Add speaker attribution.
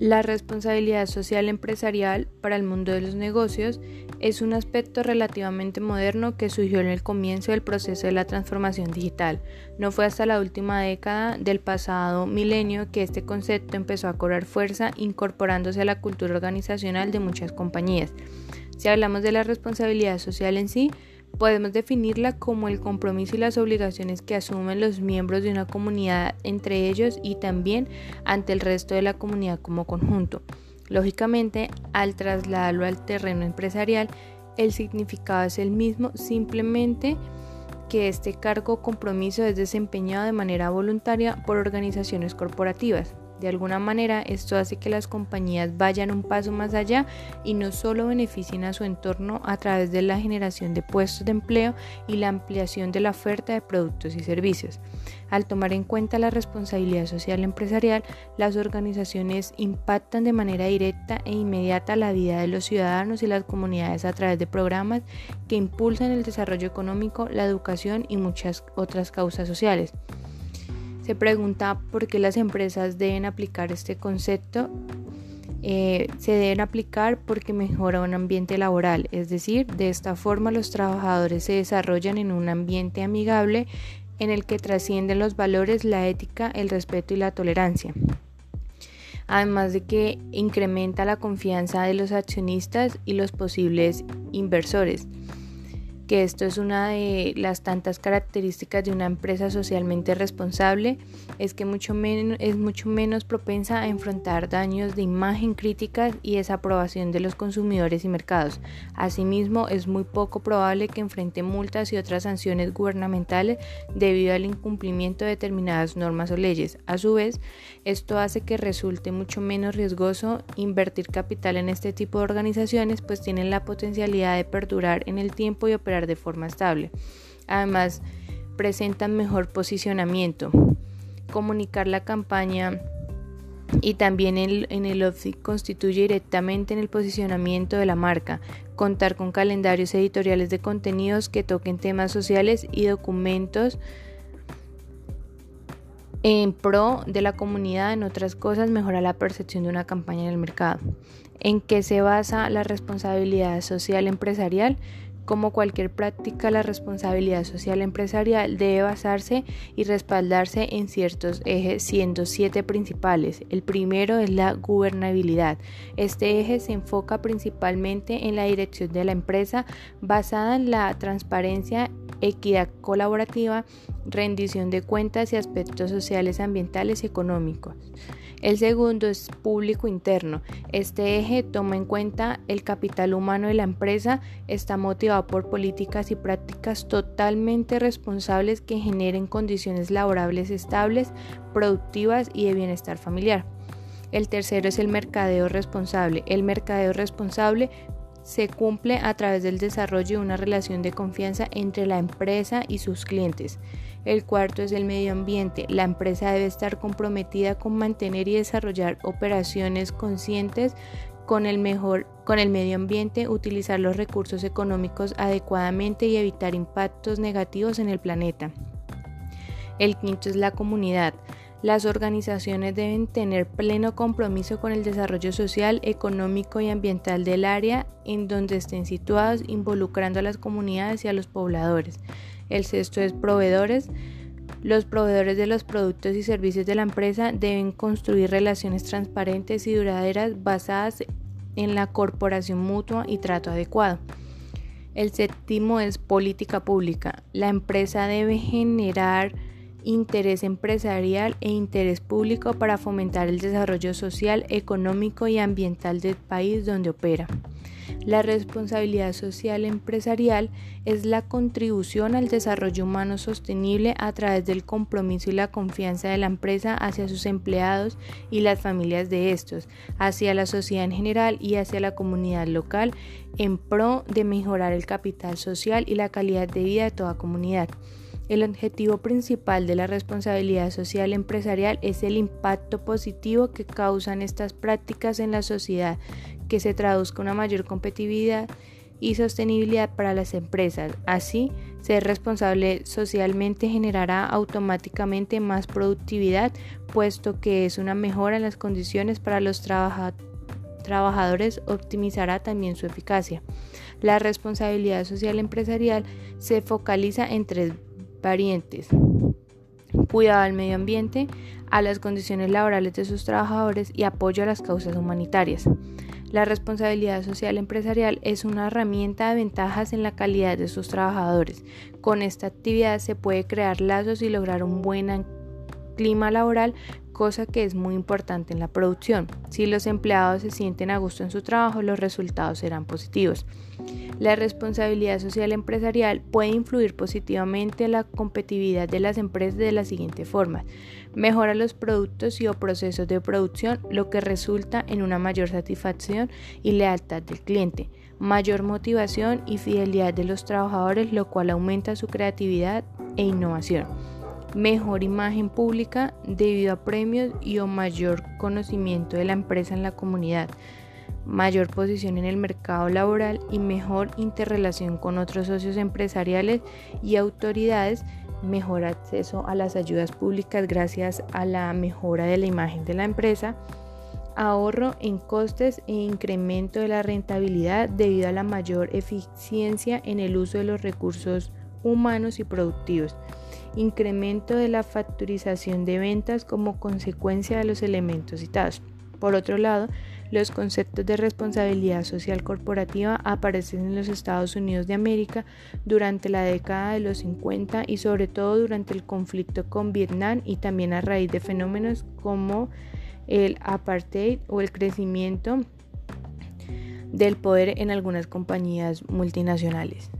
Speaker 1: La responsabilidad social empresarial para el mundo de los negocios es un aspecto relativamente moderno que surgió en el comienzo del proceso de la transformación digital. No fue hasta la última década del pasado milenio que este concepto empezó a cobrar fuerza incorporándose a la cultura organizacional de muchas compañías. Si hablamos de la responsabilidad social en sí, Podemos definirla como el compromiso y las obligaciones que asumen los miembros de una comunidad entre ellos y también ante el resto de la comunidad como conjunto. Lógicamente, al trasladarlo al terreno empresarial, el significado es el mismo, simplemente que este cargo o compromiso es desempeñado de manera voluntaria por organizaciones corporativas. De alguna manera, esto hace que las compañías vayan un paso más allá y no solo beneficien a su entorno a través de la generación de puestos de empleo y la ampliación de la oferta de productos y servicios. Al tomar en cuenta la responsabilidad social empresarial, las organizaciones impactan de manera directa e inmediata la vida de los ciudadanos y las comunidades a través de programas que impulsan el desarrollo económico, la educación y muchas otras causas sociales. Se pregunta por qué las empresas deben aplicar este concepto. Eh, se deben aplicar porque mejora un ambiente laboral, es decir, de esta forma los trabajadores se desarrollan en un ambiente amigable en el que trascienden los valores, la ética, el respeto y la tolerancia. Además de que incrementa la confianza de los accionistas y los posibles inversores que esto es una de las tantas características de una empresa socialmente responsable, es que mucho es mucho menos propensa a enfrentar daños de imagen críticas y desaprobación de los consumidores y mercados. Asimismo, es muy poco probable que enfrente multas y otras sanciones gubernamentales debido al incumplimiento de determinadas normas o leyes. A su vez, esto hace que resulte mucho menos riesgoso invertir capital en este tipo de organizaciones, pues tienen la potencialidad de perdurar en el tiempo y operar de forma estable. Además, presentan mejor posicionamiento. Comunicar la campaña y también en el OFI constituye directamente en el posicionamiento de la marca. Contar con calendarios editoriales de contenidos que toquen temas sociales y documentos en pro de la comunidad, en otras cosas, mejora la percepción de una campaña en el mercado. ¿En qué se basa la responsabilidad social empresarial? Como cualquier práctica, la responsabilidad social empresarial debe basarse y respaldarse en ciertos ejes, siendo siete principales. El primero es la gubernabilidad. Este eje se enfoca principalmente en la dirección de la empresa basada en la transparencia, equidad colaborativa, rendición de cuentas y aspectos sociales, ambientales y económicos. El segundo es público interno. Este eje toma en cuenta el capital humano de la empresa, está motivado por políticas y prácticas totalmente responsables que generen condiciones laborables estables, productivas y de bienestar familiar. El tercero es el mercadeo responsable. El mercadeo responsable se cumple a través del desarrollo de una relación de confianza entre la empresa y sus clientes. El cuarto es el medio ambiente. La empresa debe estar comprometida con mantener y desarrollar operaciones conscientes con el, mejor, con el medio ambiente, utilizar los recursos económicos adecuadamente y evitar impactos negativos en el planeta. El quinto es la comunidad. Las organizaciones deben tener pleno compromiso con el desarrollo social, económico y ambiental del área en donde estén situados, involucrando a las comunidades y a los pobladores. El sexto es proveedores. Los proveedores de los productos y servicios de la empresa deben construir relaciones transparentes y duraderas basadas en la corporación mutua y trato adecuado. El séptimo es política pública. La empresa debe generar interés empresarial e interés público para fomentar el desarrollo social, económico y ambiental del país donde opera. La responsabilidad social empresarial es la contribución al desarrollo humano sostenible a través del compromiso y la confianza de la empresa hacia sus empleados y las familias de estos, hacia la sociedad en general y hacia la comunidad local en pro de mejorar el capital social y la calidad de vida de toda comunidad. El objetivo principal de la responsabilidad social empresarial es el impacto positivo que causan estas prácticas en la sociedad, que se traduzca una mayor competitividad y sostenibilidad para las empresas, así Ser responsable socialmente generará automáticamente más productividad, puesto que es una mejora en las condiciones para los trabajadores, optimizará también su eficacia. La responsabilidad social empresarial se focaliza en tres variantes. Cuidado al medio ambiente, a las condiciones laborales de sus trabajadores y apoyo a las causas humanitarias. La responsabilidad social empresarial es una herramienta de ventajas en la calidad de sus trabajadores. Con esta actividad se puede crear lazos y lograr un buen clima laboral, cosa que es muy importante en la producción. Si los empleados se sienten a gusto en su trabajo, los resultados serán positivos. La responsabilidad social empresarial puede influir positivamente en la competitividad de las empresas de la siguiente forma. Mejora los productos y o procesos de producción, lo que resulta en una mayor satisfacción y lealtad del cliente, mayor motivación y fidelidad de los trabajadores, lo cual aumenta su creatividad e innovación. Mejor imagen pública debido a premios y o mayor conocimiento de la empresa en la comunidad mayor posición en el mercado laboral y mejor interrelación con otros socios empresariales y autoridades, mejor acceso a las ayudas públicas gracias a la mejora de la imagen de la empresa, ahorro en costes e incremento de la rentabilidad debido a la mayor eficiencia en el uso de los recursos humanos y productivos, incremento de la facturización de ventas como consecuencia de los elementos citados. Por otro lado, los conceptos de responsabilidad social corporativa aparecen en los Estados Unidos de América durante la década de los 50 y sobre todo durante el conflicto con Vietnam y también a raíz de fenómenos como el apartheid o el crecimiento del poder en algunas compañías multinacionales.